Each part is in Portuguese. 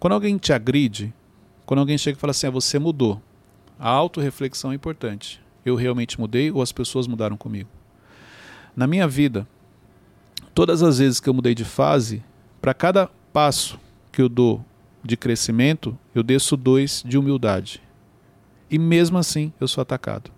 Quando alguém te agride, quando alguém chega e fala assim, ah, você mudou, a autorreflexão é importante. Eu realmente mudei ou as pessoas mudaram comigo? Na minha vida, todas as vezes que eu mudei de fase, para cada passo que eu dou de crescimento, eu desço dois de humildade. E mesmo assim, eu sou atacado.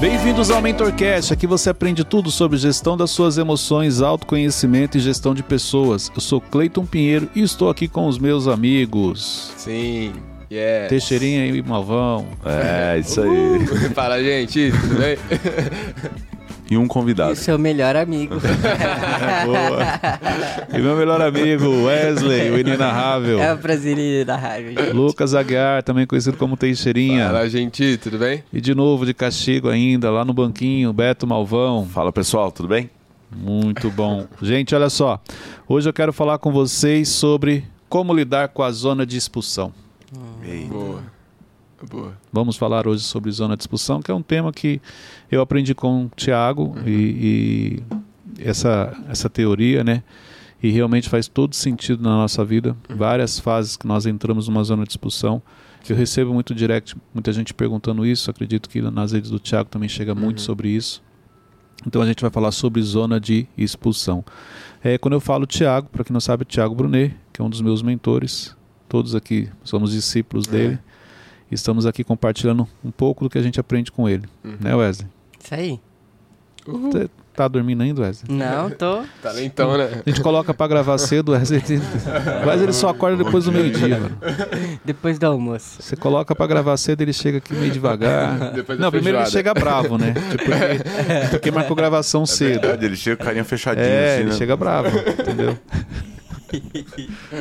Bem-vindos ao MentorCast. Aqui você aprende tudo sobre gestão das suas emoções, autoconhecimento e gestão de pessoas. Eu sou Cleiton Pinheiro e estou aqui com os meus amigos. Sim. Yes. Teixeirinha e Malvão. É, isso aí. Uh, fala, gente, tudo bem? e um convidado. E seu melhor amigo. e meu melhor amigo, Wesley, o inenarrável. É o prazer inenarrável, gente. Lucas Aguiar, também conhecido como Teixeirinha. Fala, gente, tudo bem? E de novo, de castigo ainda, lá no banquinho, Beto Malvão. Fala, pessoal, tudo bem? Muito bom. gente, olha só. Hoje eu quero falar com vocês sobre como lidar com a zona de expulsão. Hum. Boa. Boa. Vamos falar hoje sobre zona de expulsão, que é um tema que eu aprendi com o Tiago uhum. e, e, essa, essa teoria, né? E realmente faz todo sentido na nossa vida. Uhum. Várias fases que nós entramos numa zona de expulsão. Eu recebo muito direct, muita gente perguntando isso. Acredito que nas redes do Tiago também chega muito uhum. sobre isso. Então a gente vai falar sobre zona de expulsão. É, quando eu falo Tiago, para quem não sabe, Tiago Brunet, que é um dos meus mentores, todos aqui somos discípulos é. Estamos aqui compartilhando um pouco do que a gente aprende com ele. Uhum. Né, Wesley? Isso aí. Você tá dormindo ainda, Wesley? Não, tô. tá lentão, né? A gente coloca pra gravar cedo, Wesley. Mas ele só acorda depois do meio-dia, mano. Depois do almoço. Você coloca pra gravar cedo, ele chega aqui meio devagar. Depois Não, primeiro ele chega bravo, né? Tipo, porque, porque marcou gravação é cedo. Verdade, ele chega com carinha fechadinha. É, assim, ele né? chega bravo, entendeu?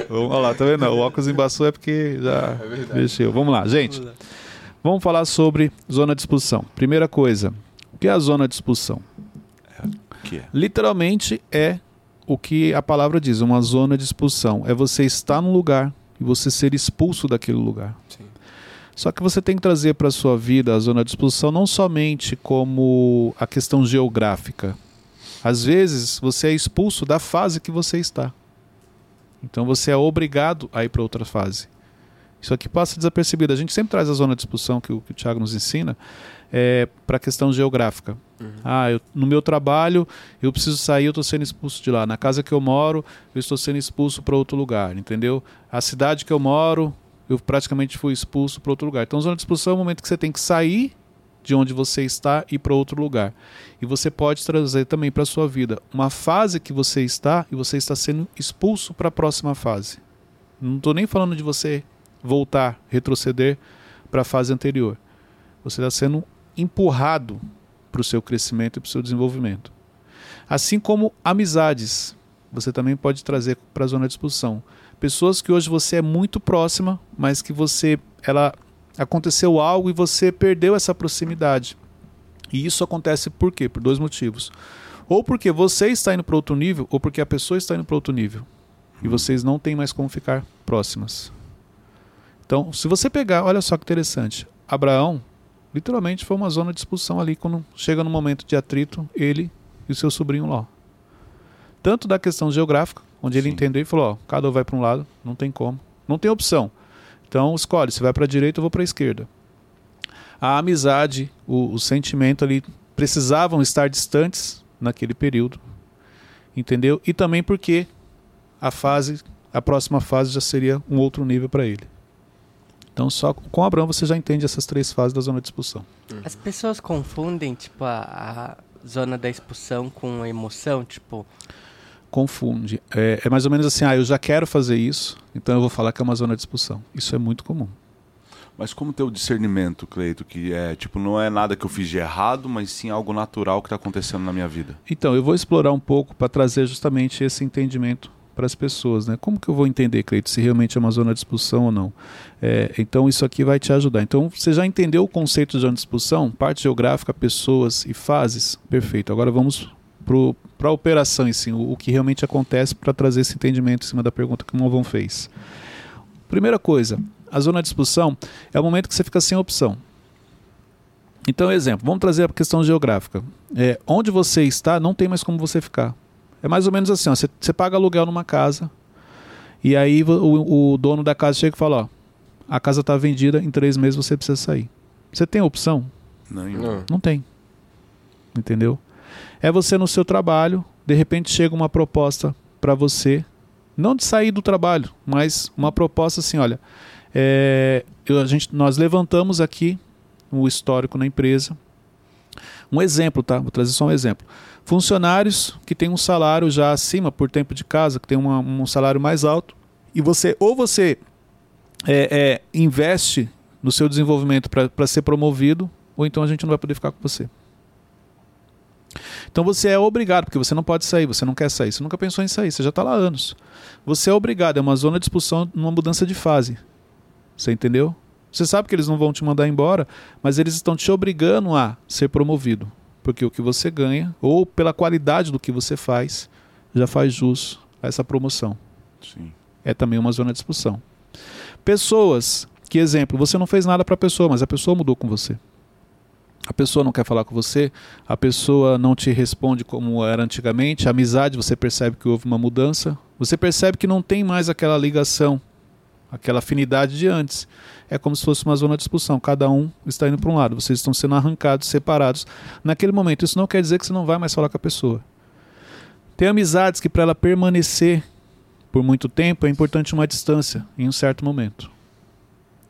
Vamos lá, tá vendo? O óculos embaçou é porque já é mexeu. Vamos lá, gente. Vamos falar sobre zona de expulsão. Primeira coisa, o que é a zona de expulsão? É, é? Literalmente é o que a palavra diz, uma zona de expulsão. É você estar num lugar e você ser expulso daquele lugar. Sim. Só que você tem que trazer para a sua vida a zona de expulsão não somente como a questão geográfica. Às vezes você é expulso da fase que você está. Então você é obrigado a ir para outra fase. Isso aqui passa desapercebido. A gente sempre traz a zona de expulsão que o, que o Thiago nos ensina é, para a questão geográfica. Uhum. Ah, eu, no meu trabalho eu preciso sair, eu estou sendo expulso de lá. Na casa que eu moro, eu estou sendo expulso para outro lugar, entendeu? A cidade que eu moro, eu praticamente fui expulso para outro lugar. Então, zona de expulsão é o momento que você tem que sair de onde você está e para outro lugar. E você pode trazer também para a sua vida uma fase que você está e você está sendo expulso para a próxima fase. Não estou nem falando de você voltar, retroceder para a fase anterior. Você está sendo empurrado para o seu crescimento e para o seu desenvolvimento. Assim como amizades, você também pode trazer para a zona de expulsão. Pessoas que hoje você é muito próxima, mas que você ela aconteceu algo e você perdeu essa proximidade. E isso acontece por quê? Por dois motivos. Ou porque você está indo para outro nível, ou porque a pessoa está indo para outro nível. E vocês não têm mais como ficar próximas. Então, se você pegar, olha só que interessante. Abraão, literalmente, foi uma zona de expulsão ali, quando chega no momento de atrito, ele e o seu sobrinho Ló. Tanto da questão geográfica, onde ele entendeu e falou: ó, cada um vai para um lado, não tem como. Não tem opção. Então escolhe, se vai para a direita, eu vou para a esquerda. A amizade, o, o sentimento ali precisavam estar distantes naquele período, entendeu? E também porque a fase, a próxima fase já seria um outro nível para ele. Então só com Abraão você já entende essas três fases da zona de expulsão. As pessoas confundem tipo a, a zona da expulsão com a emoção, tipo confunde. É, é, mais ou menos assim, ah, eu já quero fazer isso, então eu vou falar que é uma zona de expulsão. Isso é muito comum. Mas como ter o discernimento, Cleito, que é tipo não é nada que eu fiz de errado, mas sim algo natural que está acontecendo na minha vida? Então, eu vou explorar um pouco para trazer justamente esse entendimento para as pessoas, né? Como que eu vou entender, Cleito, se realmente é uma zona de expulsão ou não? É, então, isso aqui vai te ajudar. Então, você já entendeu o conceito de zona de expulsão? Parte geográfica, pessoas e fases? Perfeito. Agora vamos para a operação em si, o, o, que realmente acontece para trazer esse entendimento em cima da pergunta que o Malvão fez. Primeira coisa, a zona de expulsão é o momento que você fica sem opção. Então, exemplo, vamos trazer a questão geográfica. É, onde você está, não tem mais como você ficar. É mais ou menos assim: ó, você, você paga aluguel numa casa, E aí o, o dono da casa chega e fala: Ó, a casa está vendida, em três meses você precisa sair. Você tem opção? Não, Não. Não tem. Entendeu? É você no seu trabalho, de repente chega uma proposta para você, não de sair do trabalho, mas uma proposta assim: olha, é, eu- a gente, nós levantamos aqui o histórico na empresa. Um exemplo, tá? Vou trazer só um exemplo. Funcionários que têm um salário já acima por tempo de casa, que tem uma- um salário mais alto, e você ou você é, é, investe no seu desenvolvimento para ser promovido, ou então a gente não vai poder ficar com você. Então você é obrigado, porque você não pode sair, você não quer sair, você nunca pensou em sair, você já está lá há anos. Você é obrigado, é uma zona de expulsão numa mudança de fase. Você entendeu? Você sabe que eles não vão te mandar embora, mas eles estão te obrigando a ser promovido. Porque o que você ganha, ou pela qualidade do que você faz, já faz jus a essa promoção. Sim. É também uma zona de expulsão. Pessoas, que exemplo, você não fez nada para a pessoa, mas a pessoa mudou com você. A pessoa não quer falar com você, a pessoa não te responde como era antigamente, a amizade, você percebe que houve uma mudança, você percebe que não tem mais aquela ligação, aquela afinidade de antes. É como se fosse uma zona de expulsão, cada um está indo para um lado, vocês estão sendo arrancados, separados. Naquele momento, isso não quer dizer que você não vai mais falar com a pessoa. Tem amizades que para ela permanecer por muito tempo é importante uma distância em um certo momento.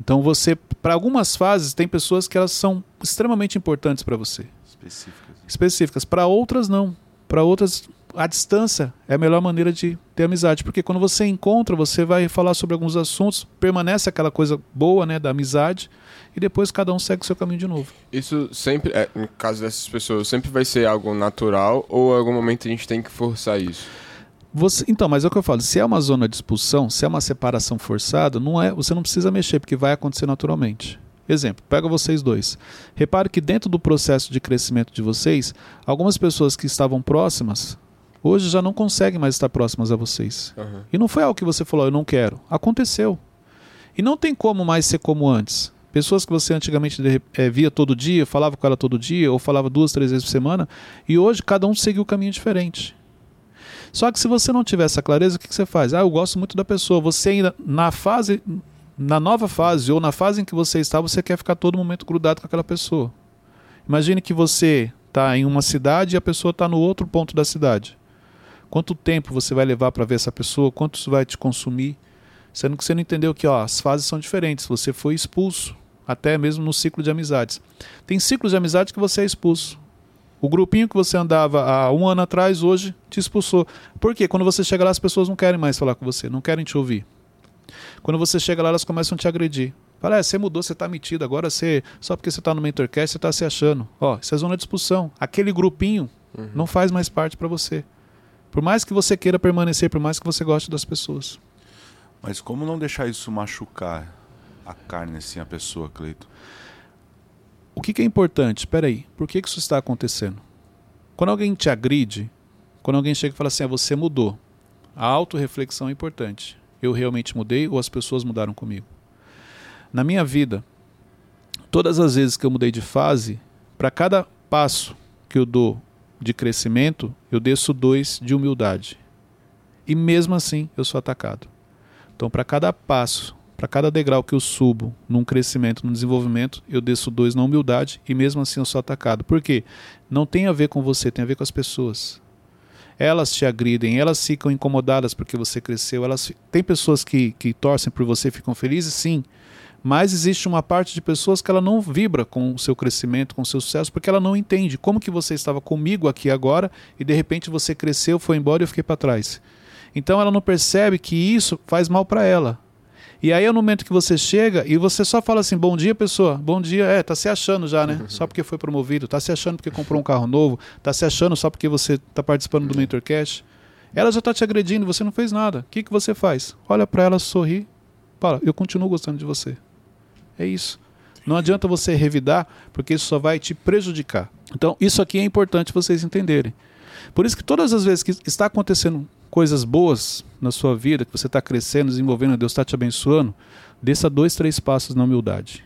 Então você, para algumas fases, tem pessoas que elas são extremamente importantes para você, Específicas. específicas. Para outras não. Para outras a distância é a melhor maneira de ter amizade, porque quando você encontra, você vai falar sobre alguns assuntos, permanece aquela coisa boa, né, da amizade, e depois cada um segue o seu caminho de novo. Isso sempre, é, no caso dessas pessoas, sempre vai ser algo natural ou em algum momento a gente tem que forçar isso? Você, então, mas é o que eu falo, se é uma zona de expulsão, se é uma separação forçada, não é, você não precisa mexer, porque vai acontecer naturalmente. Exemplo, pega vocês dois. Repare que dentro do processo de crescimento de vocês, algumas pessoas que estavam próximas, hoje já não conseguem mais estar próximas a vocês. Aham. E não foi algo que você falou, eu não quero. Aconteceu. E não tem como mais ser como antes. Pessoas que você antigamente eh, via todo dia, falava com ela todo dia, ou falava duas, três vezes por semana, e hoje cada um seguiu um caminho diferente. Só que se você não tiver essa clareza, o que, que você faz? Ah, eu gosto muito da pessoa. Você ainda, na fase, na nova fase, ou na fase em que você está, você quer ficar todo momento grudado com aquela pessoa. Imagine que você está em uma cidade e a pessoa está no outro ponto da cidade. Quanto tempo você vai levar para ver essa pessoa? Quanto isso vai te consumir? Sendo que você não entendeu que ó, as fases são diferentes. Você foi expulso, até mesmo no ciclo de amizades. Tem ciclos de amizade que você é expulso. O grupinho que você andava há um ano atrás, hoje te expulsou. Por quê? Quando você chega lá, as pessoas não querem mais falar com você, não querem te ouvir. Quando você chega lá, elas começam a te agredir. Fala, é, você mudou, você tá metido, agora você. Só porque você tá no Mentorcast, você tá se achando. Ó, isso é zona de expulsão. Aquele grupinho não faz mais parte para você. Por mais que você queira permanecer, por mais que você goste das pessoas. Mas como não deixar isso machucar a carne, assim, a pessoa, Cleito? O que, que é importante? Espera aí, por que, que isso está acontecendo? Quando alguém te agride, quando alguém chega e fala assim, ah, você mudou, a autorreflexão é importante. Eu realmente mudei ou as pessoas mudaram comigo? Na minha vida, todas as vezes que eu mudei de fase, para cada passo que eu dou de crescimento, eu desço dois de humildade. E mesmo assim, eu sou atacado. Então, para cada passo, para cada degrau que eu subo num crescimento, num desenvolvimento, eu desço dois na humildade e mesmo assim eu sou atacado. Por quê? Não tem a ver com você, tem a ver com as pessoas. Elas te agridem, elas ficam incomodadas porque você cresceu. Elas tem pessoas que, que torcem por você, ficam felizes, sim. Mas existe uma parte de pessoas que ela não vibra com o seu crescimento, com o seu sucesso, porque ela não entende como que você estava comigo aqui agora e de repente você cresceu, foi embora e eu fiquei para trás. Então ela não percebe que isso faz mal para ela. E aí é o momento que você chega e você só fala assim, bom dia, pessoa. Bom dia, é, tá se achando já, né? Só porque foi promovido, tá se achando porque comprou um carro novo, tá se achando só porque você tá participando do Mentor Cash. Ela já tá te agredindo, você não fez nada. O que, que você faz? Olha para ela, sorri, fala, eu continuo gostando de você. É isso. Não adianta você revidar, porque isso só vai te prejudicar. Então, isso aqui é importante vocês entenderem. Por isso que todas as vezes que está acontecendo coisas boas na sua vida, que você está crescendo, desenvolvendo, Deus está te abençoando, desça dois, três passos na humildade.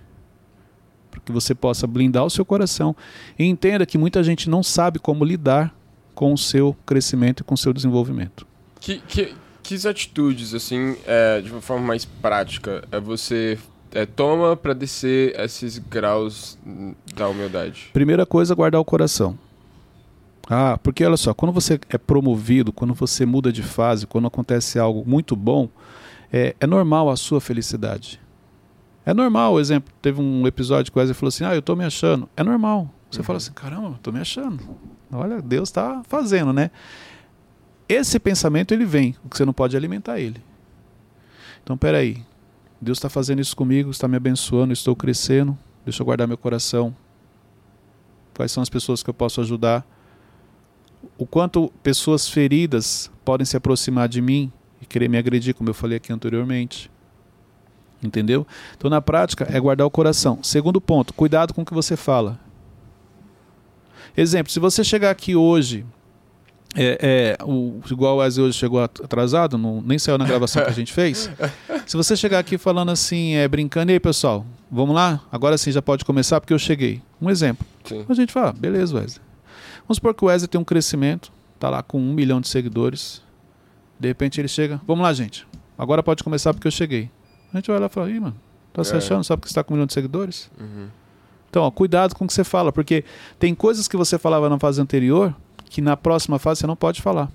Para que você possa blindar o seu coração e entenda que muita gente não sabe como lidar com o seu crescimento e com o seu desenvolvimento. Que, que, que atitudes, assim, é, de uma forma mais prática, é você é, toma para descer esses graus da humildade? Primeira coisa, guardar o coração. Ah, porque olha só, quando você é promovido, quando você muda de fase, quando acontece algo muito bom, é, é normal a sua felicidade. É normal, exemplo, teve um episódio que o Wesley falou assim, ah, eu tô me achando. É normal. Você uhum. fala assim, caramba, eu tô me achando. Olha, Deus está fazendo, né? Esse pensamento, ele vem, o que você não pode alimentar ele. Então, peraí, Deus está fazendo isso comigo, está me abençoando, estou crescendo, deixa eu guardar meu coração. Quais são as pessoas que eu posso ajudar? O quanto pessoas feridas podem se aproximar de mim e querer me agredir, como eu falei aqui anteriormente. Entendeu? Então, na prática, é guardar o coração. Segundo ponto, cuidado com o que você fala. Exemplo, se você chegar aqui hoje, é, é, o, igual o Wesley hoje chegou atrasado, não, nem saiu na gravação que a gente fez. Se você chegar aqui falando assim, é, brincando, e aí pessoal, vamos lá? Agora sim já pode começar porque eu cheguei. Um exemplo. Sim. A gente fala, beleza, Wesley. Vamos supor que o Wesley tem um crescimento, tá lá com um milhão de seguidores. De repente ele chega, vamos lá, gente. Agora pode começar porque eu cheguei. A gente vai lá e fala, ih, mano, tá se é. achando só porque você está com um milhão de seguidores? Uhum. Então, ó, cuidado com o que você fala, porque tem coisas que você falava na fase anterior que na próxima fase você não pode falar.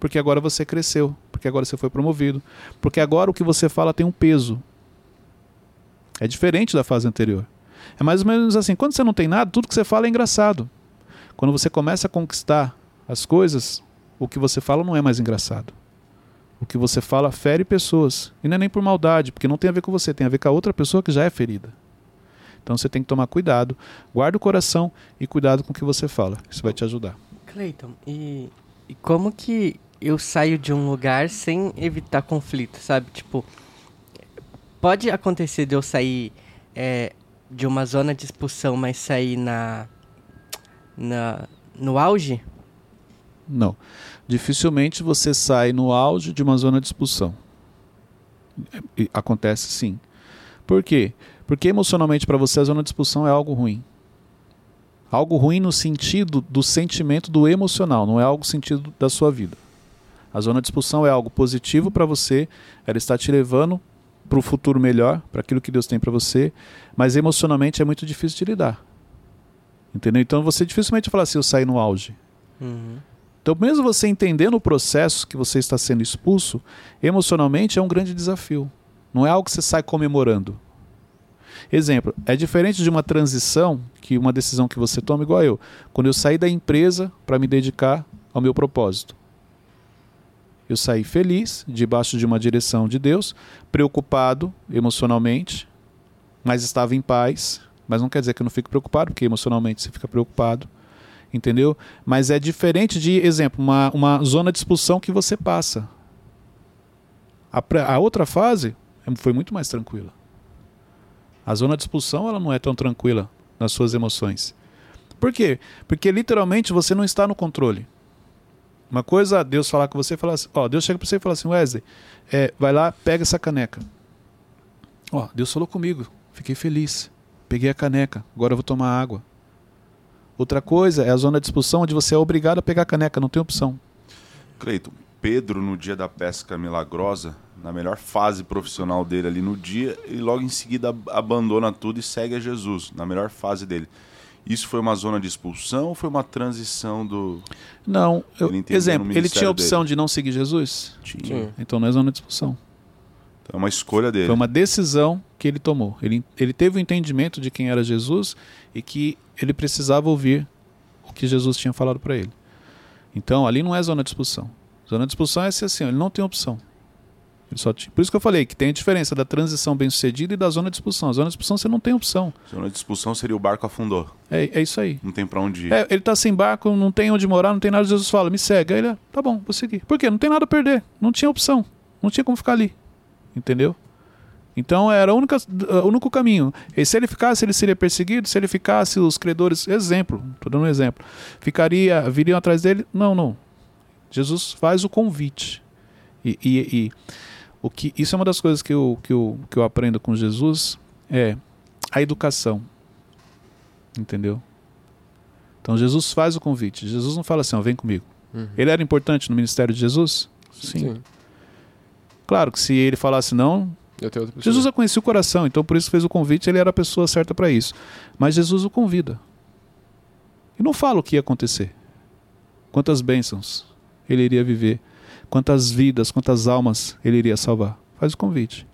Porque agora você cresceu, porque agora você foi promovido, porque agora o que você fala tem um peso. É diferente da fase anterior. É mais ou menos assim, quando você não tem nada, tudo que você fala é engraçado. Quando você começa a conquistar as coisas, o que você fala não é mais engraçado. O que você fala fere pessoas. E não é nem por maldade, porque não tem a ver com você, tem a ver com a outra pessoa que já é ferida. Então você tem que tomar cuidado, guarda o coração e cuidado com o que você fala. Isso vai te ajudar. Cleiton, e, e como que eu saio de um lugar sem evitar conflito, sabe? Tipo, pode acontecer de eu sair é, de uma zona de expulsão, mas sair na, na no auge? Não. Dificilmente você sai no auge de uma zona de expulsão. Acontece sim. Por quê? Porque emocionalmente para você a zona de expulsão é algo ruim. Algo ruim no sentido do sentimento do emocional, não é algo sentido da sua vida. A zona de expulsão é algo positivo para você, ela está te levando para o futuro melhor, para aquilo que Deus tem para você, mas emocionalmente é muito difícil de lidar. Entendeu? Então você dificilmente fala assim, eu saí no auge. Uhum. Então, mesmo você entendendo o processo que você está sendo expulso, emocionalmente é um grande desafio. Não é algo que você sai comemorando. Exemplo, é diferente de uma transição que uma decisão que você toma, igual eu. Quando eu saí da empresa para me dedicar ao meu propósito. Eu saí feliz, debaixo de uma direção de Deus, preocupado emocionalmente, mas estava em paz. Mas não quer dizer que eu não fique preocupado, porque emocionalmente você fica preocupado. Entendeu? Mas é diferente de, exemplo, uma, uma zona de expulsão que você passa. A, a outra fase foi muito mais tranquila. A zona de expulsão ela não é tão tranquila nas suas emoções. Por quê? Porque literalmente você não está no controle. Uma coisa Deus falar com você falar assim, ó, Deus chega para você e fala assim, Wesley, é, vai lá, pega essa caneca. Ó, Deus falou comigo, fiquei feliz. Peguei a caneca, agora eu vou tomar água. Outra coisa é a zona de expulsão onde você é obrigado a pegar a caneca, não tem opção. Cleiton, Pedro, no dia da pesca milagrosa, na melhor fase profissional dele ali no dia, e logo em seguida abandona tudo e segue a Jesus, na melhor fase dele. Isso foi uma zona de expulsão ou foi uma transição do. Não, eu, ele exemplo, ele tinha a opção dele? de não seguir Jesus? Tinha. Então não é zona de expulsão. Então é uma escolha dele. Foi uma decisão que ele tomou. Ele, ele teve o entendimento de quem era Jesus e que ele precisava ouvir o que Jesus tinha falado para ele. Então ali não é zona de expulsão. Zona de expulsão é assim, ele não tem opção. Ele só tinha... Por isso que eu falei que tem a diferença da transição bem sucedida e da zona de expulsão. A zona de expulsão você não tem opção. Zona de expulsão seria o barco afundou. É, é isso aí. Não tem para onde ir. É, ele tá sem barco, não tem onde morar, não tem nada. Jesus fala, me segue. Aí ele, tá bom, vou seguir. Por quê? Não tem nada a perder. Não tinha opção. Não tinha como ficar ali. Entendeu? Então era o único, o único caminho. E se ele ficasse, ele seria perseguido. Se ele ficasse, os credores, exemplo, estou dando um exemplo, ficaria, viriam atrás dele. Não, não. Jesus faz o convite. E, e, e o que isso é uma das coisas que eu, que eu, que eu aprendo com Jesus é a educação. Entendeu? Então Jesus faz o convite. Jesus não fala assim, ó, vem comigo. Uhum. Ele era importante no ministério de Jesus? Sim. Sim. Claro que se ele falasse não, Jesus já conhecia o coração, então por isso fez o convite, ele era a pessoa certa para isso. Mas Jesus o convida. E não fala o que ia acontecer. Quantas bênçãos ele iria viver, quantas vidas, quantas almas ele iria salvar. Faz o convite.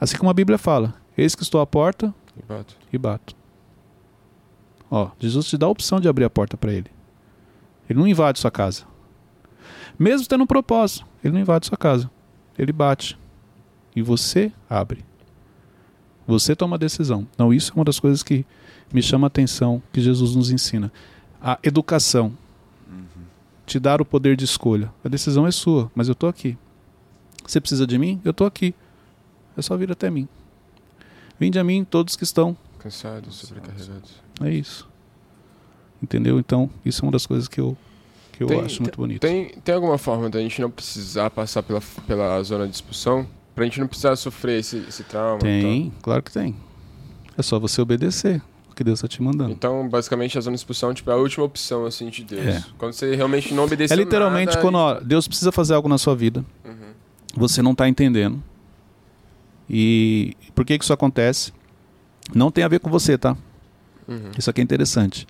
Assim como a Bíblia fala: Eis que estou à porta E bato. e bato. Ó, Jesus te dá a opção de abrir a porta para ele. Ele não invade sua casa. Mesmo tendo um propósito, ele não invade sua casa. Ele bate. E você abre. Você toma a decisão. Não, isso é uma das coisas que me chama a atenção que Jesus nos ensina. A educação. Te dar o poder de escolha. A decisão é sua, mas eu estou aqui. Você precisa de mim? Eu estou aqui. É só vir até mim. Vinde a mim todos que estão Cansados, sobrecarregados. é isso. Entendeu? Então, isso é uma das coisas que eu, que eu Tem- acho muito bonito. Tem, tem alguma forma da gente não precisar passar pela, pela zona de expulsão? Pra gente não precisar sofrer esse, esse trauma? Tem, claro que tem. É só você obedecer o que Deus está te mandando. Então, então, basicamente, a zona de expulsão tipo, é a última opção assim, de Deus. É. Quando você realmente não obedece É literalmente nada, quando ó, Deus precisa fazer algo na sua vida, você não está entendendo. E por que, que isso acontece? Não tem a ver com você, tá? Uhum. Isso aqui é interessante.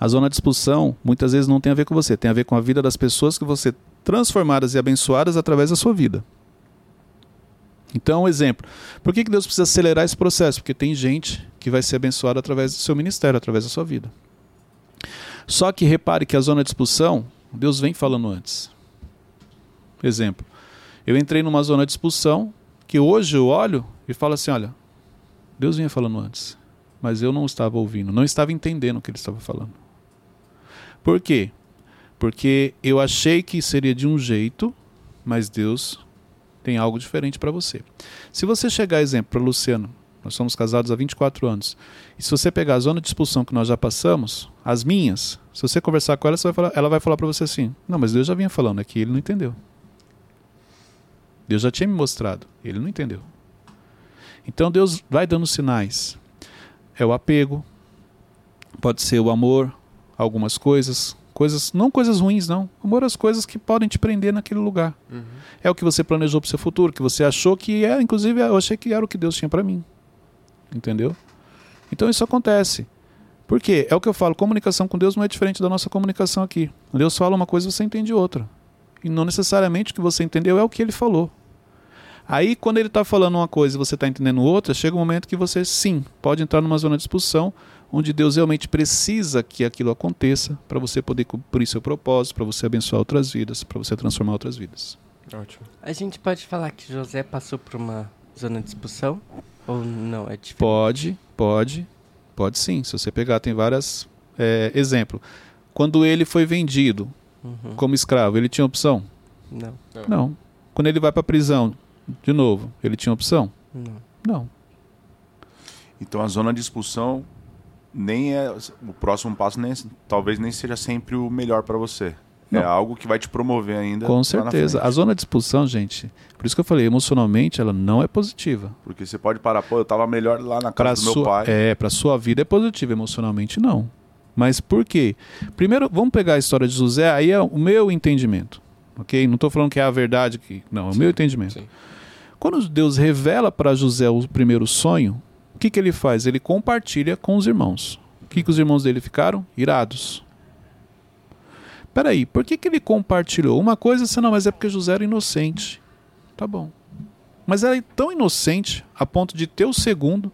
A zona de expulsão muitas vezes não tem a ver com você, tem a ver com a vida das pessoas que você transformadas e abençoadas através da sua vida. Então, exemplo. Por que, que Deus precisa acelerar esse processo? Porque tem gente que vai ser abençoada através do seu ministério, através da sua vida. Só que repare que a zona de expulsão, Deus vem falando antes. Exemplo. Eu entrei numa zona de expulsão que hoje eu olho e falo assim: olha, Deus vinha falando antes, mas eu não estava ouvindo, não estava entendendo o que ele estava falando. Por quê? Porque eu achei que seria de um jeito, mas Deus tem algo diferente para você. Se você chegar, exemplo, para Luciano, nós somos casados há 24 anos, e se você pegar a zona de expulsão que nós já passamos, as minhas, se você conversar com ela, vai falar, ela vai falar para você assim: não, mas Deus já vinha falando, que ele não entendeu. Deus já tinha me mostrado, ele não entendeu. Então Deus vai dando sinais. É o apego, pode ser o amor, algumas coisas, coisas não coisas ruins não, amor às coisas que podem te prender naquele lugar. Uhum. É o que você planejou para o seu futuro, que você achou que é, inclusive eu achei que era o que Deus tinha para mim. Entendeu? Então isso acontece. Por quê? É o que eu falo, comunicação com Deus não é diferente da nossa comunicação aqui. Deus fala uma coisa, você entende outra. E não necessariamente o que você entendeu é o que ele falou. Aí, quando ele está falando uma coisa e você está entendendo outra, chega um momento que você, sim, pode entrar numa zona de expulsão, onde Deus realmente precisa que aquilo aconteça para você poder cumprir seu propósito, para você abençoar outras vidas, para você transformar outras vidas. Ótimo. A gente pode falar que José passou por uma zona de expulsão? Ou não? É diferente? Pode, pode, pode sim. Se você pegar, tem vários é, exemplos. Quando ele foi vendido Uhum. como escravo, ele tinha opção? Não, Não. Quando ele vai para a prisão, de novo, ele tinha opção? não. Não. Então a zona de expulsão nem é o próximo passo nem talvez nem seja sempre o melhor para você. É Não. algo que vai te promover ainda. Com certeza. A zona de expulsão, gente, por isso que eu falei, emocionalmente ela não é positiva. Porque você pode parar, pô, eu tava melhor lá na casa do meu sua, pai. é, para sua vida é positiva, emocionalmente não. Mas por quê? Primeiro, vamos pegar a história de José, aí é o meu entendimento. OK? Não estou falando que é a verdade que, não, é o meu entendimento. Sim. Quando Deus revela para José o primeiro sonho, o que, que ele faz? Ele compartilha com os irmãos. O que, que os irmãos dele ficaram? Irados. Peraí, por que, que ele compartilhou? Uma coisa, assim, não, mas é porque José era inocente. Tá bom. Mas era tão inocente a ponto de ter o segundo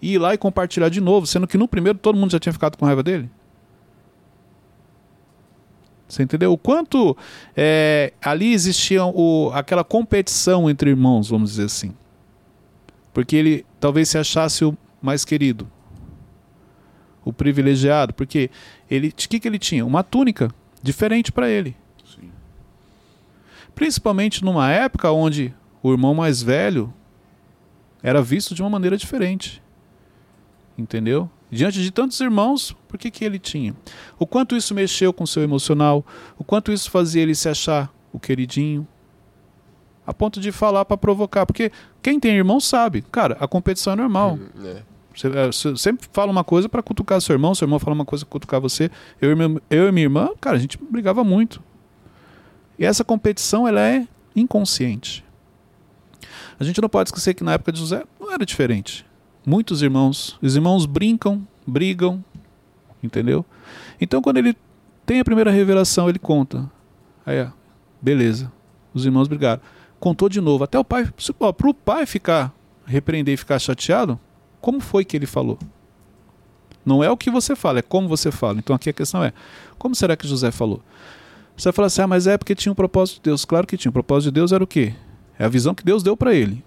e ir lá e compartilhar de novo, sendo que no primeiro todo mundo já tinha ficado com raiva dele? Você entendeu? O quanto é, ali existia o, aquela competição entre irmãos, vamos dizer assim. Porque ele talvez se achasse o mais querido, o privilegiado, porque ele, o que, que ele tinha? Uma túnica diferente para ele. Sim. Principalmente numa época onde o irmão mais velho era visto de uma maneira diferente. Entendeu? Diante de tantos irmãos, por que, que ele tinha? O quanto isso mexeu com seu emocional, o quanto isso fazia ele se achar o queridinho, a ponto de falar para provocar. Porque quem tem irmão sabe, cara, a competição é normal. Hum, é. Você, é, você sempre fala uma coisa para cutucar seu irmão, seu irmão fala uma coisa para cutucar você. Eu e, meu, eu e minha irmã, cara, a gente brigava muito. E essa competição, ela é inconsciente. A gente não pode esquecer que na época de José não era diferente. Muitos irmãos, os irmãos brincam, brigam, entendeu? Então quando ele tem a primeira revelação, ele conta. Aí, ó, beleza. Os irmãos brigaram. Contou de novo. Até o pai, para o pai ficar, repreender e ficar chateado, como foi que ele falou? Não é o que você fala, é como você fala. Então aqui a questão é: como será que José falou? Você vai falar assim, ah, mas é porque tinha um propósito de Deus. Claro que tinha. O propósito de Deus era o quê? É a visão que Deus deu para ele.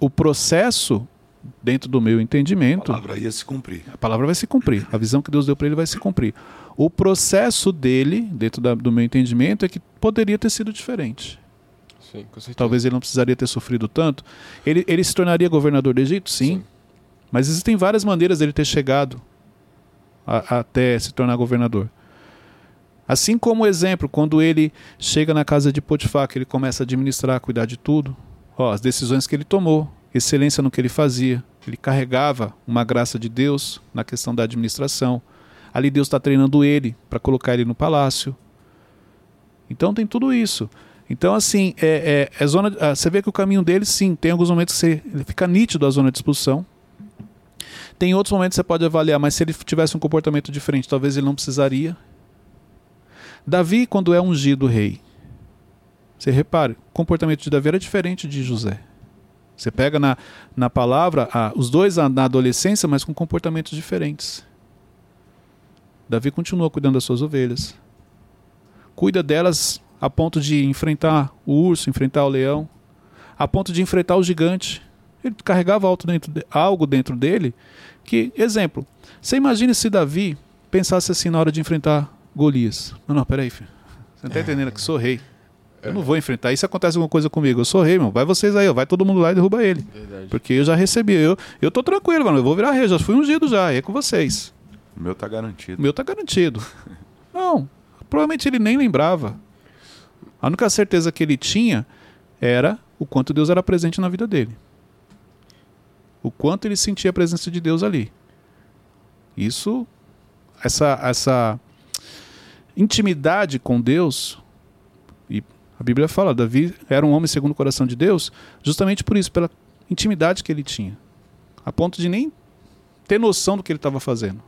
O processo, dentro do meu entendimento. A palavra ia se cumprir. A palavra vai se cumprir. A visão que Deus deu para ele vai se cumprir. O processo dele, dentro da, do meu entendimento, é que poderia ter sido diferente. Sim, com certeza. Talvez ele não precisaria ter sofrido tanto. Ele, ele se tornaria governador do Egito? Sim. Sim. Mas existem várias maneiras dele ter chegado a, até se tornar governador. Assim como o exemplo, quando ele chega na casa de Potifar, que ele começa a administrar, cuidar de tudo, ó, as decisões que ele tomou, excelência no que ele fazia, ele carregava uma graça de Deus na questão da administração. Ali Deus está treinando ele para colocar ele no palácio. Então tem tudo isso. Então, assim, é, é, é zona, ah, você vê que o caminho dele, sim, tem alguns momentos que você, fica nítido a zona de expulsão, tem outros momentos que você pode avaliar, mas se ele tivesse um comportamento diferente, talvez ele não precisaria. Davi, quando é ungido rei, você repare, o comportamento de Davi era diferente de José. Você pega na, na palavra ah, os dois na adolescência, mas com comportamentos diferentes. Davi continua cuidando das suas ovelhas. Cuida delas a ponto de enfrentar o urso, enfrentar o leão, a ponto de enfrentar o gigante. Ele carregava algo dentro, de, algo dentro dele que, exemplo, você imagine se Davi pensasse assim na hora de enfrentar Golias. Não, não, peraí, filho. Você não está entendendo que sou rei. Eu não vou enfrentar. Isso acontece alguma coisa comigo. Eu sou rei, mano. Vai vocês aí, ó. vai todo mundo lá e derruba ele. Verdade. Porque eu já recebi. Eu, eu tô tranquilo, mano. Eu vou virar rei. Já fui ungido já. É com vocês. O meu tá garantido. O meu tá garantido. não. Provavelmente ele nem lembrava. A única certeza que ele tinha era o quanto Deus era presente na vida dele o quanto ele sentia a presença de Deus ali. Isso, essa, essa intimidade com Deus, e a Bíblia fala, Davi era um homem segundo o coração de Deus, justamente por isso, pela intimidade que ele tinha, a ponto de nem ter noção do que ele estava fazendo.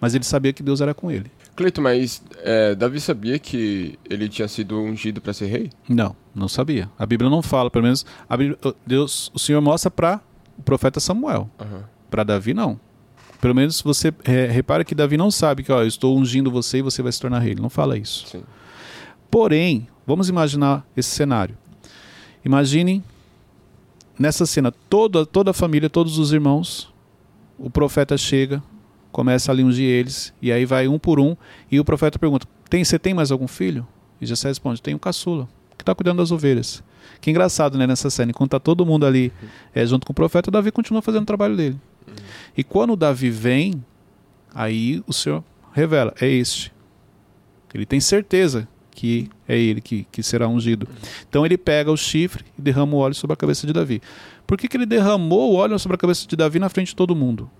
Mas ele sabia que Deus era com ele. Cleito, mas é, Davi sabia que ele tinha sido ungido para ser rei? Não, não sabia. A Bíblia não fala, pelo menos a Bíblia, Deus, o Senhor mostra para o profeta Samuel. Uhum. Para Davi, não. Pelo menos você é, repara que Davi não sabe que ó, eu estou ungindo você e você vai se tornar rei. Ele não fala isso. Sim. Porém, vamos imaginar esse cenário. Imaginem nessa cena toda, toda a família, todos os irmãos, o profeta chega, começa a ungir eles, e aí vai um por um, e o profeta pergunta: tem, Você tem mais algum filho? E Jessé responde: Tenho um caçula, que está cuidando das ovelhas. Que engraçado, né, nessa cena. Enquanto tá todo mundo ali é, junto com o profeta, Davi continua fazendo o trabalho dele. E quando Davi vem, aí o Senhor revela: é este. Ele tem certeza que é ele que, que será ungido. Então ele pega o chifre e derrama o óleo sobre a cabeça de Davi. Por que, que ele derramou o óleo sobre a cabeça de Davi na frente de todo mundo?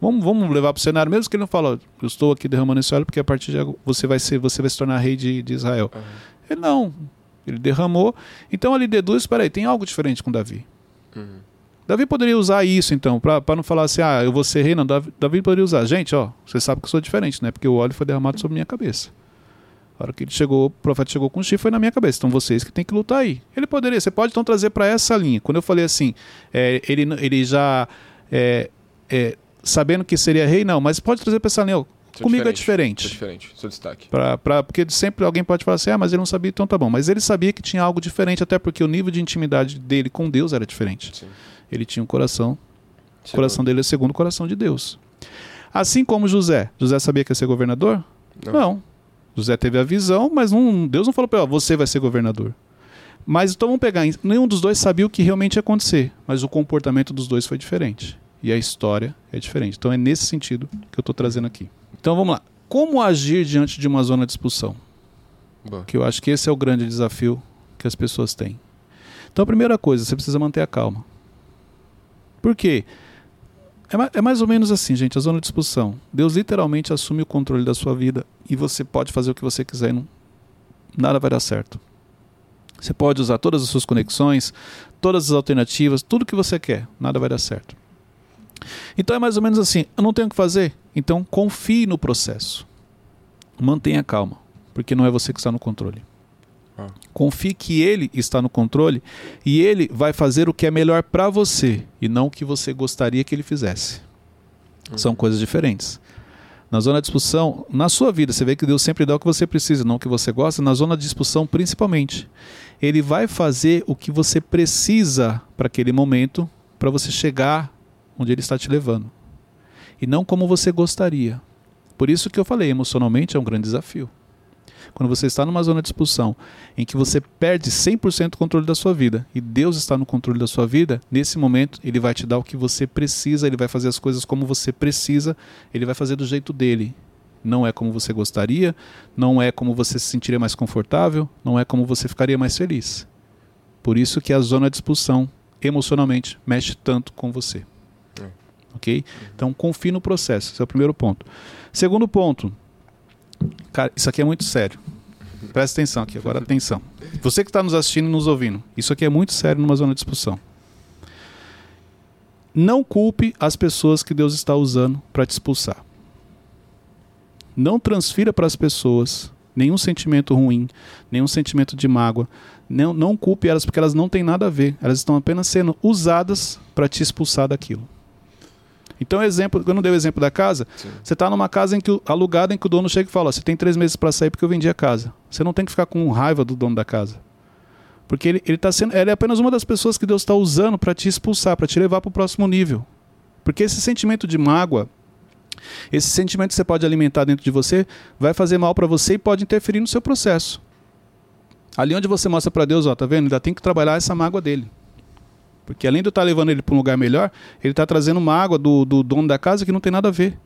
Vamos, vamos levar para o cenário, mesmo que ele não fala, eu estou aqui derramando esse óleo porque a partir de agora você vai ser, você vai se tornar rei de, de Israel. Uhum. Ele não, ele derramou. Então ele deduz, espera aí, tem algo diferente com Davi. Uhum. Davi poderia usar isso, então, para não falar assim, ah, eu vou ser rei, não. Davi, Davi poderia usar, gente, ó, você sabe que eu sou diferente, né? Porque o óleo foi derramado sobre minha cabeça. A hora que ele chegou, o profeta chegou com o chifre, foi na minha cabeça. Então vocês que tem que lutar aí. Ele poderia, você pode então trazer para essa linha. Quando eu falei assim, é, ele, ele já é, é, sabendo que seria rei, não, mas pode trazer para essa linha. Comigo é diferente. é diferente. Diferente, sou destaque. Pra, pra, porque sempre alguém pode falar assim, ah, mas ele não sabia, então tá bom. Mas ele sabia que tinha algo diferente, até porque o nível de intimidade dele com Deus era diferente. Sim. Ele tinha um coração, o coração dele é segundo o coração de Deus. Assim como José. José sabia que ia ser governador? Não. não. José teve a visão, mas não, Deus não falou para ele, você vai ser governador. Mas então vamos pegar, nenhum dos dois sabia o que realmente ia acontecer, mas o comportamento dos dois foi diferente. E a história é diferente. Então é nesse sentido que eu estou trazendo aqui. Então vamos lá. Como agir diante de uma zona de expulsão? Boa. Que eu acho que esse é o grande desafio que as pessoas têm. Então a primeira coisa, você precisa manter a calma. Por quê? É, é mais ou menos assim, gente, a zona de expulsão. Deus literalmente assume o controle da sua vida e você pode fazer o que você quiser e não, nada vai dar certo. Você pode usar todas as suas conexões, todas as alternativas, tudo que você quer, nada vai dar certo. Então é mais ou menos assim: eu não tenho o que fazer, então confie no processo. Mantenha calma, porque não é você que está no controle. Ah. Confie que ele está no controle e ele vai fazer o que é melhor para você e não o que você gostaria que ele fizesse. Uhum. São coisas diferentes. Na zona de expulsão, na sua vida, você vê que Deus sempre dá o que você precisa, não o que você gosta. Na zona de expulsão, principalmente, Ele vai fazer o que você precisa para aquele momento, para você chegar onde Ele está te levando, e não como você gostaria. Por isso que eu falei, emocionalmente é um grande desafio. Quando você está numa zona de expulsão em que você perde 100% o controle da sua vida e Deus está no controle da sua vida, nesse momento ele vai te dar o que você precisa, ele vai fazer as coisas como você precisa, ele vai fazer do jeito dele. Não é como você gostaria, não é como você se sentiria mais confortável, não é como você ficaria mais feliz. Por isso que a zona de expulsão emocionalmente mexe tanto com você. Ok? Então confie no processo. Esse é o primeiro ponto. Segundo ponto, Cara, isso aqui é muito sério. Presta atenção aqui, agora atenção. Você que está nos assistindo e nos ouvindo, isso aqui é muito sério numa zona de discussão. Não culpe as pessoas que Deus está usando para te expulsar. Não transfira para as pessoas nenhum sentimento ruim, nenhum sentimento de mágoa. Não, não culpe elas porque elas não têm nada a ver. Elas estão apenas sendo usadas para te expulsar daquilo. Então, exemplo, eu não dei o exemplo da casa. Sim. Você está numa casa em que alugada em que o dono chega e fala: você tem três meses para sair porque eu vendi a casa. Você não tem que ficar com raiva do dono da casa, porque ele, ele tá sendo, ele é apenas uma das pessoas que Deus está usando para te expulsar, para te levar para o próximo nível. Porque esse sentimento de mágoa, esse sentimento que você pode alimentar dentro de você, vai fazer mal para você e pode interferir no seu processo. Ali onde você mostra para Deus, ó, tá vendo? Ainda tem que trabalhar essa mágoa dele. Porque além de eu estar tá levando ele para um lugar melhor, ele está trazendo uma água do, do dono da casa que não tem nada a ver.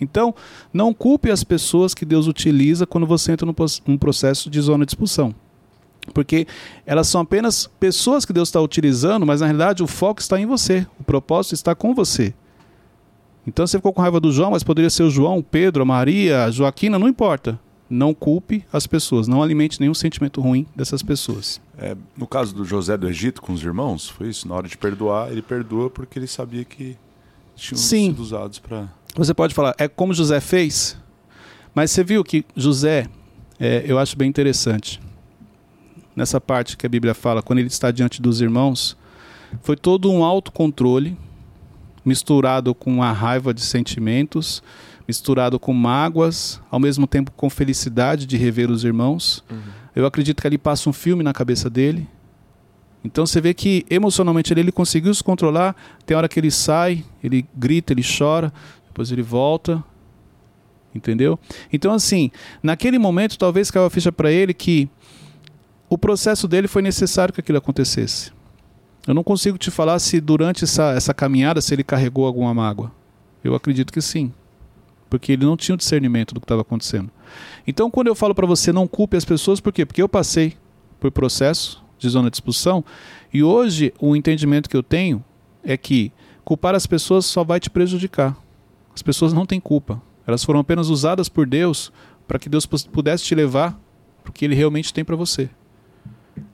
Então, não culpe as pessoas que Deus utiliza quando você entra num processo de zona de expulsão. Porque elas são apenas pessoas que Deus está utilizando, mas na realidade o foco está em você, o propósito está com você. Então você ficou com raiva do João, mas poderia ser o João, o Pedro, a Maria, a Joaquina, não importa não culpe as pessoas, não alimente nenhum sentimento ruim dessas pessoas. É, no caso do José do Egito com os irmãos, foi isso. Na hora de perdoar, ele perdoa porque ele sabia que tinham Sim. sido usados para. Você pode falar, é como José fez, mas você viu que José, é, eu acho bem interessante. Nessa parte que a Bíblia fala, quando ele está diante dos irmãos, foi todo um autocontrole misturado com a raiva de sentimentos misturado com mágoas, ao mesmo tempo com felicidade de rever os irmãos. Uhum. Eu acredito que ali passa um filme na cabeça dele. Então você vê que emocionalmente ele, ele conseguiu se controlar. Tem hora que ele sai, ele grita, ele chora, depois ele volta. Entendeu? Então, assim, naquele momento talvez caiu a ficha para ele que o processo dele foi necessário que aquilo acontecesse. Eu não consigo te falar se durante essa, essa caminhada se ele carregou alguma mágoa. Eu acredito que sim porque ele não tinha o discernimento do que estava acontecendo. Então, quando eu falo para você não culpe as pessoas, por quê? Porque eu passei por processo de zona de expulsão e hoje o entendimento que eu tenho é que culpar as pessoas só vai te prejudicar. As pessoas não têm culpa. Elas foram apenas usadas por Deus para que Deus pudesse te levar para o que ele realmente tem para você.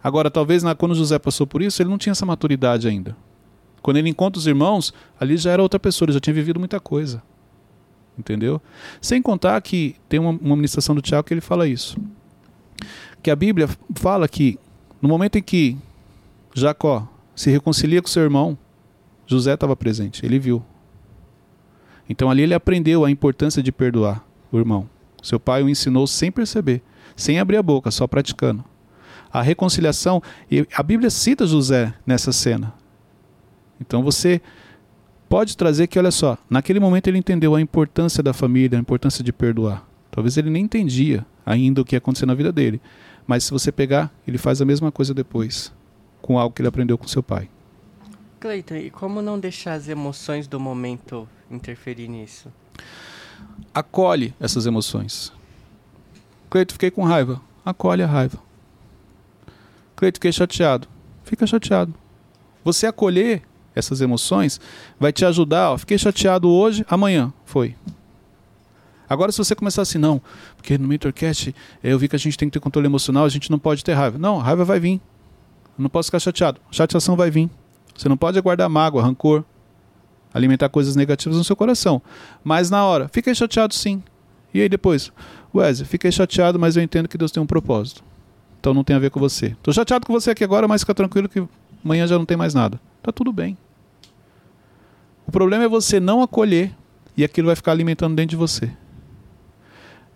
Agora, talvez na, quando José passou por isso, ele não tinha essa maturidade ainda. Quando ele encontra os irmãos, ali já era outra pessoa, ele já tinha vivido muita coisa entendeu? Sem contar que tem uma, uma ministração do Tiago que ele fala isso. Que a Bíblia fala que no momento em que Jacó se reconcilia com seu irmão, José estava presente, ele viu. Então ali ele aprendeu a importância de perdoar o irmão. Seu pai o ensinou sem perceber, sem abrir a boca, só praticando. A reconciliação, a Bíblia cita José nessa cena. Então você pode trazer que, olha só, naquele momento ele entendeu a importância da família, a importância de perdoar. Talvez ele nem entendia ainda o que ia acontecer na vida dele. Mas se você pegar, ele faz a mesma coisa depois, com algo que ele aprendeu com seu pai. Cleiton, e como não deixar as emoções do momento interferir nisso? Acolhe essas emoções. Cleiton, fiquei com raiva. Acolhe a raiva. Cleiton, fiquei chateado. Fica chateado. Você acolher essas emoções, vai te ajudar. Ó, fiquei chateado hoje, amanhã foi. Agora, se você começar assim, não, porque no MentorCast eu vi que a gente tem que ter controle emocional, a gente não pode ter raiva. Não, raiva vai vir. Eu não posso ficar chateado. Chateação vai vir. Você não pode guardar mágoa, rancor, alimentar coisas negativas no seu coração. Mas na hora, fiquei chateado sim. E aí depois, Wesley, fiquei chateado, mas eu entendo que Deus tem um propósito. Então não tem a ver com você. Tô chateado com você aqui agora, mas fica tranquilo que amanhã já não tem mais nada. Tá tudo bem. O problema é você não acolher e aquilo vai ficar alimentando dentro de você.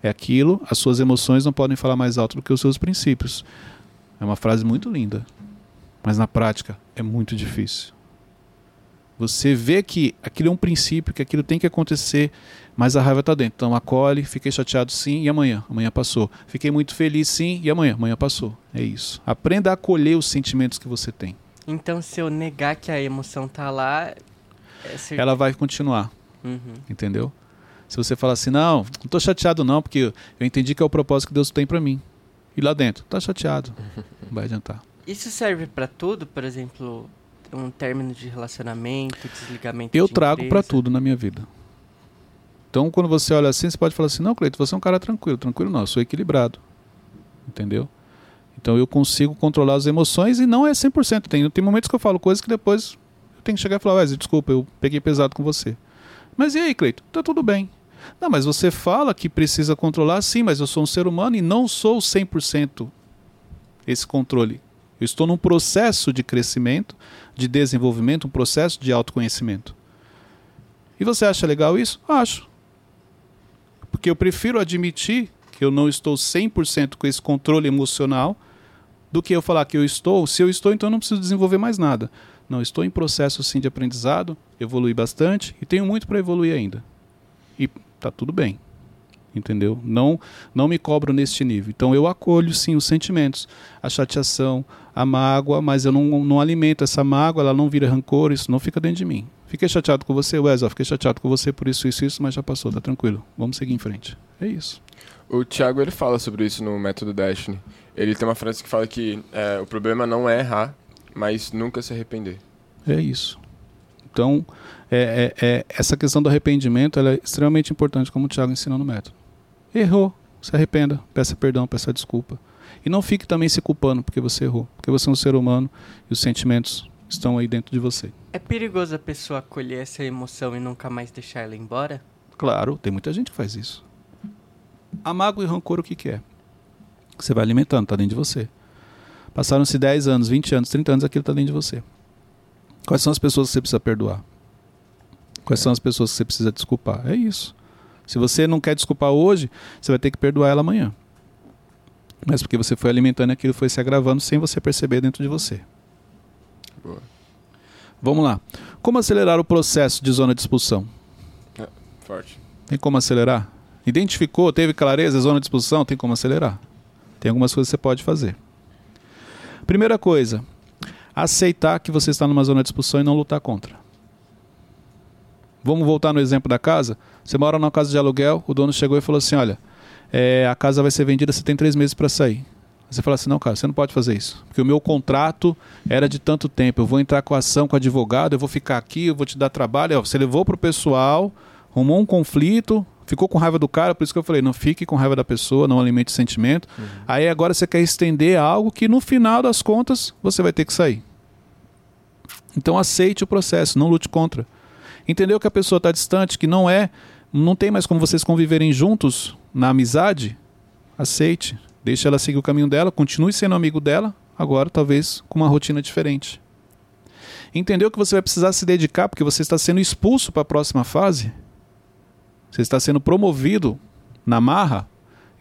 É aquilo, as suas emoções não podem falar mais alto do que os seus princípios. É uma frase muito linda, mas na prática é muito difícil. Você vê que aquilo é um princípio, que aquilo tem que acontecer, mas a raiva está dentro. Então acolhe, fiquei chateado sim, e amanhã? Amanhã passou. Fiquei muito feliz sim, e amanhã? Amanhã passou. É isso. Aprenda a acolher os sentimentos que você tem. Então se eu negar que a emoção tá lá, é. Ela vai continuar. Uhum. Entendeu? Se você falar assim, não, não estou chateado não, porque eu entendi que é o propósito que Deus tem para mim. E lá dentro, tá chateado. Não vai adiantar. Isso serve pra tudo, por exemplo, um término de relacionamento, desligamento Eu de trago para tudo na minha vida. Então, quando você olha assim, você pode falar assim: não, Cleito, você é um cara tranquilo. Tranquilo não, eu sou equilibrado. Entendeu? Então, eu consigo controlar as emoções e não é 100%. Tem, tem momentos que eu falo coisas que depois eu tenho que chegar e falar: Wesley, desculpa, eu peguei pesado com você. Mas e aí, Cleito? Tá tudo bem. Não, mas você fala que precisa controlar, sim, mas eu sou um ser humano e não sou 100% esse controle. Eu estou num processo de crescimento, de desenvolvimento, um processo de autoconhecimento. E você acha legal isso? Acho. Porque eu prefiro admitir que eu não estou 100% com esse controle emocional do que eu falar que eu estou. Se eu estou, então eu não preciso desenvolver mais nada. Não, estou em processo sim de aprendizado, evolui bastante e tenho muito para evoluir ainda. E tá tudo bem. Entendeu? Não não me cobro neste nível. Então eu acolho sim os sentimentos, a chateação, a mágoa, mas eu não, não alimento essa mágoa, ela não vira rancor, isso não fica dentro de mim. Fiquei chateado com você, Wesley, fiquei chateado com você por isso, isso, isso, mas já passou, tá tranquilo. Vamos seguir em frente. É isso. O Thiago ele fala sobre isso no método Destiny. Ele tem uma frase que fala que é, o problema não é errar, mas nunca se arrepender. É isso. Então, é, é- é- essa questão do arrependimento ela é extremamente importante, como o Thiago ensinou no método. Errou, se arrependa, peça perdão, peça desculpa. E não fique também se culpando porque você errou, porque você é um ser humano e os sentimentos estão aí dentro de você. É perigoso a pessoa acolher essa emoção e nunca mais deixar ela embora? Claro, tem muita gente que faz isso. A mágoa e rancor, o que, que é? Você vai alimentando, está dentro de você. Passaram-se 10 anos, 20 anos, 30 anos, aquilo está dentro de você. Quais são as pessoas que você precisa perdoar? Quais são as pessoas que você precisa desculpar? É isso. Se você não quer desculpar hoje, você vai ter que perdoar ela amanhã. Mas porque você foi alimentando e aquilo foi se agravando sem você perceber dentro de você. Boa. Vamos lá. Como acelerar o processo de zona de expulsão? Forte. Tem como acelerar? Identificou, teve clareza, zona de expulsão, tem como acelerar. Tem algumas coisas que você pode fazer. Primeira coisa, aceitar que você está numa zona de expulsão e não lutar contra. Vamos voltar no exemplo da casa? Você mora numa casa de aluguel, o dono chegou e falou assim: olha, é, a casa vai ser vendida, você tem três meses para sair. Você fala assim: não, cara, você não pode fazer isso. Porque o meu contrato era de tanto tempo. Eu vou entrar com ação com advogado, eu vou ficar aqui, eu vou te dar trabalho. Você levou para o pessoal, arrumou um conflito, ficou com raiva do cara, por isso que eu falei: não fique com raiva da pessoa, não alimente sentimento. Aí agora você quer estender algo que no final das contas você vai ter que sair. Então aceite o processo, não lute contra. Entendeu que a pessoa está distante, que não é, não tem mais como vocês conviverem juntos na amizade? Aceite, deixe ela seguir o caminho dela, continue sendo amigo dela, agora talvez com uma rotina diferente. Entendeu que você vai precisar se dedicar porque você está sendo expulso para a próxima fase? Você está sendo promovido na marra?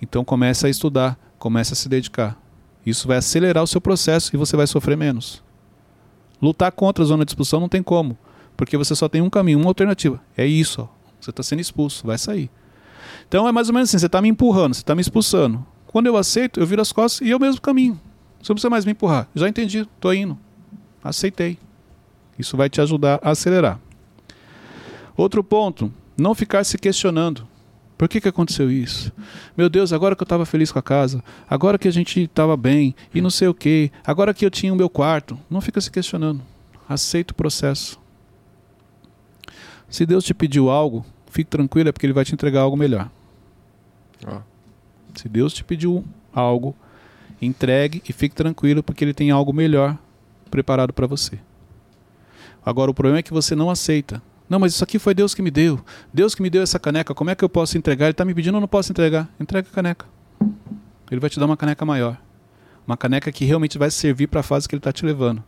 Então comece a estudar, comece a se dedicar. Isso vai acelerar o seu processo e você vai sofrer menos. Lutar contra a zona de expulsão não tem como, porque você só tem um caminho, uma alternativa. É isso, ó. você está sendo expulso, vai sair. Então é mais ou menos assim: você está me empurrando, você está me expulsando. Quando eu aceito, eu viro as costas e é o mesmo caminho. Você não precisa mais me empurrar. Já entendi, estou indo. Aceitei. Isso vai te ajudar a acelerar. Outro ponto: não ficar se questionando. Por que, que aconteceu isso? Meu Deus, agora que eu estava feliz com a casa, agora que a gente estava bem e não sei o que, agora que eu tinha o meu quarto. Não fica se questionando. Aceita o processo. Se Deus te pediu algo, fique tranquilo, é porque Ele vai te entregar algo melhor. Ó. Se Deus te pediu algo, entregue e fique tranquilo, porque Ele tem algo melhor preparado para você. Agora o problema é que você não aceita. Não, mas isso aqui foi Deus que me deu. Deus que me deu essa caneca. Como é que eu posso entregar? Ele está me pedindo, eu não posso entregar. Entrega a caneca. Ele vai te dar uma caneca maior. Uma caneca que realmente vai servir para a fase que ele está te levando.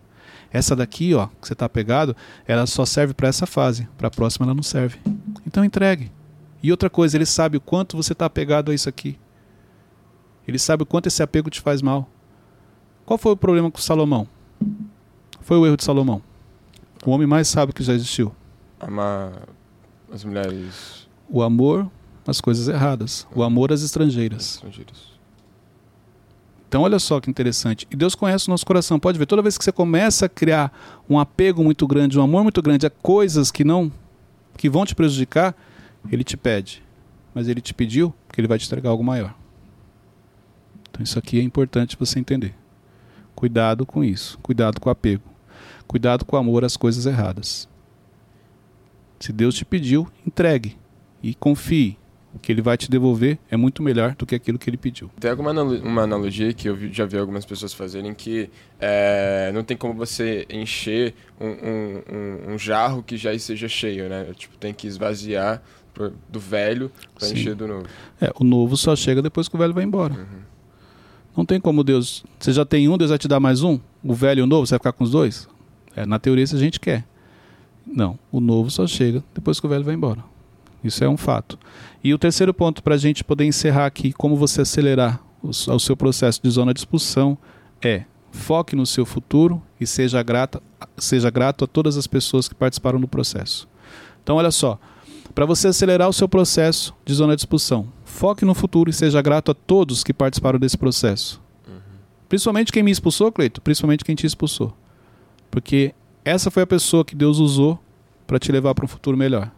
Essa daqui, ó, que você está pegado, ela só serve para essa fase. Para a próxima ela não serve. Então entregue. E outra coisa, ele sabe o quanto você está apegado a isso aqui. Ele sabe o quanto esse apego te faz mal. Qual foi o problema com Salomão? Foi o erro de Salomão. O homem mais sábio que já existiu. Amar as mulheres. O amor às coisas erradas. O amor às estrangeiras. estrangeiras. Então, olha só que interessante. E Deus conhece o nosso coração. Pode ver, toda vez que você começa a criar um apego muito grande, um amor muito grande a coisas que não que vão te prejudicar, ele te pede. Mas ele te pediu porque ele vai te entregar algo maior. Então, isso aqui é importante você entender. Cuidado com isso. Cuidado com o apego. Cuidado com o amor às coisas erradas. Se Deus te pediu, entregue e confie. O que ele vai te devolver é muito melhor do que aquilo que ele pediu. Tem alguma uma analogia que eu já vi algumas pessoas fazerem que é, não tem como você encher um, um, um, um, jarro que já esteja cheio, né? Tipo, tem que esvaziar do velho para encher do novo. É, o novo só chega depois que o velho vai embora. Uhum. Não tem como Deus. Você já tem um, Deus vai te dar mais um? O velho e o novo, você vai ficar com os dois? É, na teoria, isso a gente quer. Não, o novo só chega depois que o velho vai embora. Isso é um fato. E o terceiro ponto para a gente poder encerrar aqui, como você acelerar o, o seu processo de zona de expulsão, é foque no seu futuro e seja grato, seja grato a todas as pessoas que participaram do processo. Então, olha só, para você acelerar o seu processo de zona de expulsão, foque no futuro e seja grato a todos que participaram desse processo. Uhum. Principalmente quem me expulsou, Cleito, principalmente quem te expulsou. Porque essa foi a pessoa que Deus usou para te levar para um futuro melhor.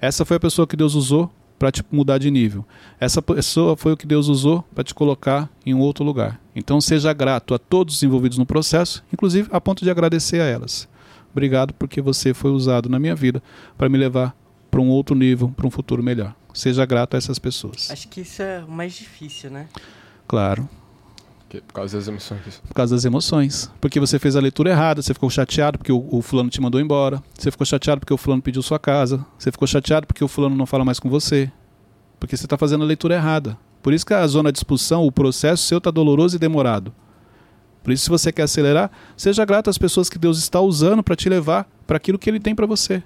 Essa foi a pessoa que Deus usou para te mudar de nível. Essa pessoa foi o que Deus usou para te colocar em um outro lugar. Então seja grato a todos os envolvidos no processo, inclusive a ponto de agradecer a elas. Obrigado porque você foi usado na minha vida para me levar para um outro nível, para um futuro melhor. Seja grato a essas pessoas. Acho que isso é o mais difícil, né? Claro. Por causa das emoções. Por causa das emoções. Porque você fez a leitura errada, você ficou chateado porque o, o, fulano te mandou embora. Você ficou chateado porque o fulano pediu sua casa. Você ficou chateado porque o fulano não fala mais com você. Porque você está fazendo a leitura errada. Por isso que a zona de expulsão, o processo seu está doloroso e demorado. Por isso, se você quer acelerar, seja grato às pessoas que Deus está usando para te levar para aquilo que Ele tem para você.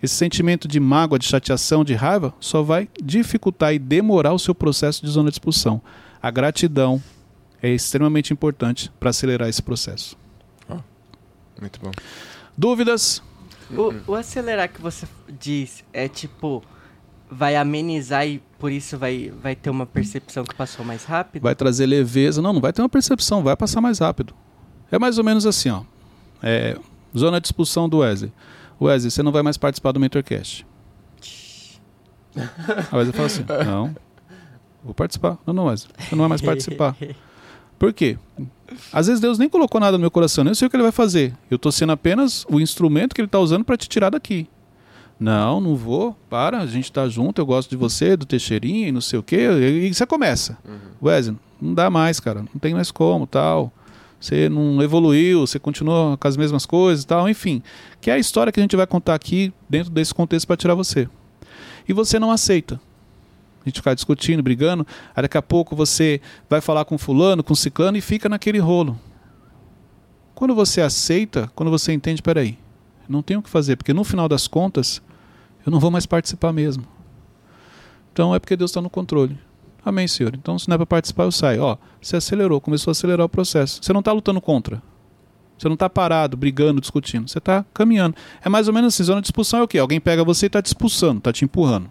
Esse sentimento de mágoa, de chateação, de raiva, só vai dificultar e demorar o seu processo de zona de expulsão a gratidão é extremamente importante para acelerar esse processo. Oh, muito bom. Dúvidas? O, o, acelerar que você diz é tipo vai amenizar e por isso vai, vai ter uma percepção que passou mais rápido? Vai trazer leveza. Não, não vai ter uma percepção, vai passar mais rápido. É mais ou menos assim, ó. É, zona de expulsão do Wesley. Wesley, você não vai mais participar do Mentorcast. A Wesley fala assim, não, Vou participar. Não, não, mas não vai mais participar. Por quê? Às vezes Deus nem colocou nada no meu coração, nem sei o que ele vai fazer. Eu estou sendo apenas o instrumento que ele está usando para te tirar daqui. Não, não vou. Para, a gente está junto, eu gosto de você, do Teixeirinha e não sei o quê. E você começa. Uhum. Wesley, não dá mais, cara. Não tem mais como, tal. Você não evoluiu, você continua com as mesmas coisas tal, enfim. Que é a história que a gente vai contar aqui dentro desse contexto para tirar você. E você não aceita a gente ficar discutindo, brigando, aí daqui a pouco você vai falar com fulano, com ciclano e fica naquele rolo. Quando você aceita, quando você entende, peraí, não tenho o que fazer, porque no final das contas, eu não vou mais participar mesmo. Então é porque Deus está no controle. Amém, Senhor. Então, se não é para participar, eu saio. Ó, você acelerou, começou a acelerar o processo. Você não está lutando contra. Você não está parado, brigando, discutindo. Você está caminhando. É mais ou menos assim, zona de expulsão é o quê? Alguém pega você e está te expulsando, está te empurrando.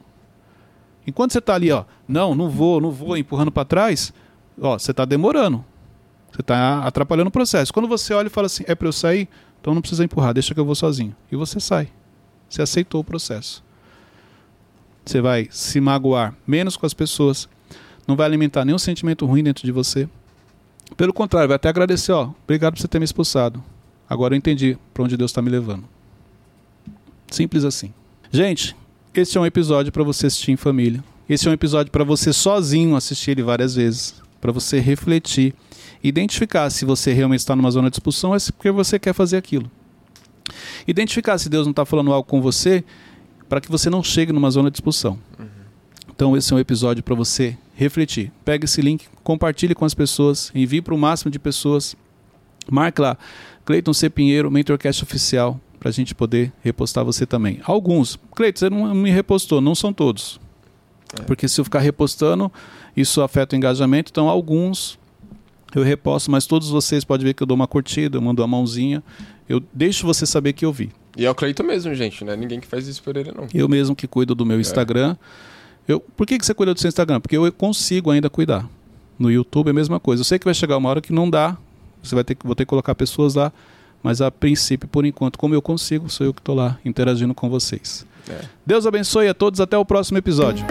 Enquanto você está ali, ó, não, não vou, não vou, empurrando para trás, ó, você está demorando. Você está atrapalhando o processo. Quando você olha e fala assim, é para eu sair, então não precisa empurrar, deixa que eu vou sozinho. E você sai. Você aceitou o processo. Você vai se magoar menos com as pessoas, não vai alimentar nenhum sentimento ruim dentro de você. Pelo contrário, vai até agradecer, ó, obrigado por você ter me expulsado. Agora eu entendi para onde Deus está me levando. Simples assim. Gente, esse é um episódio para você assistir em família. Esse é um episódio para você sozinho assistir ele várias vezes. para você refletir, identificar se você realmente está numa zona de expulsão é porque você quer fazer aquilo. Identificar se Deus não está falando algo com você para que você não chegue numa zona de expulsão. Uhum. Então esse é um episódio para você refletir. Pega esse link, compartilhe com as pessoas, envie para o máximo de pessoas. Marque lá, Cleiton C. Pinheiro, Mentorcast Oficial, para a gente poder repostar você também. Alguns. Cleiton, você não me repostou, não são todos. É. Porque se eu ficar repostando, isso afeta o engajamento. Então, alguns eu reposto, mas todos vocês podem ver que eu dou uma curtida, eu mando uma mãozinha. Eu deixo você saber que eu vi. E é o Cleiton mesmo, gente, né? Ninguém que faz isso por ele, não. Eu mesmo que cuido do meu é. Instagram. Eu, por que, que você cuida do seu Instagram? Porque eu consigo ainda cuidar. No YouTube é a mesma coisa. Eu sei que vai chegar uma hora que não dá. Você vai ter que, vou ter que colocar pessoas lá. Mas a princípio, por enquanto, como eu consigo, sou eu que estou lá interagindo com vocês. É. Deus abençoe a todos. Até o próximo episódio.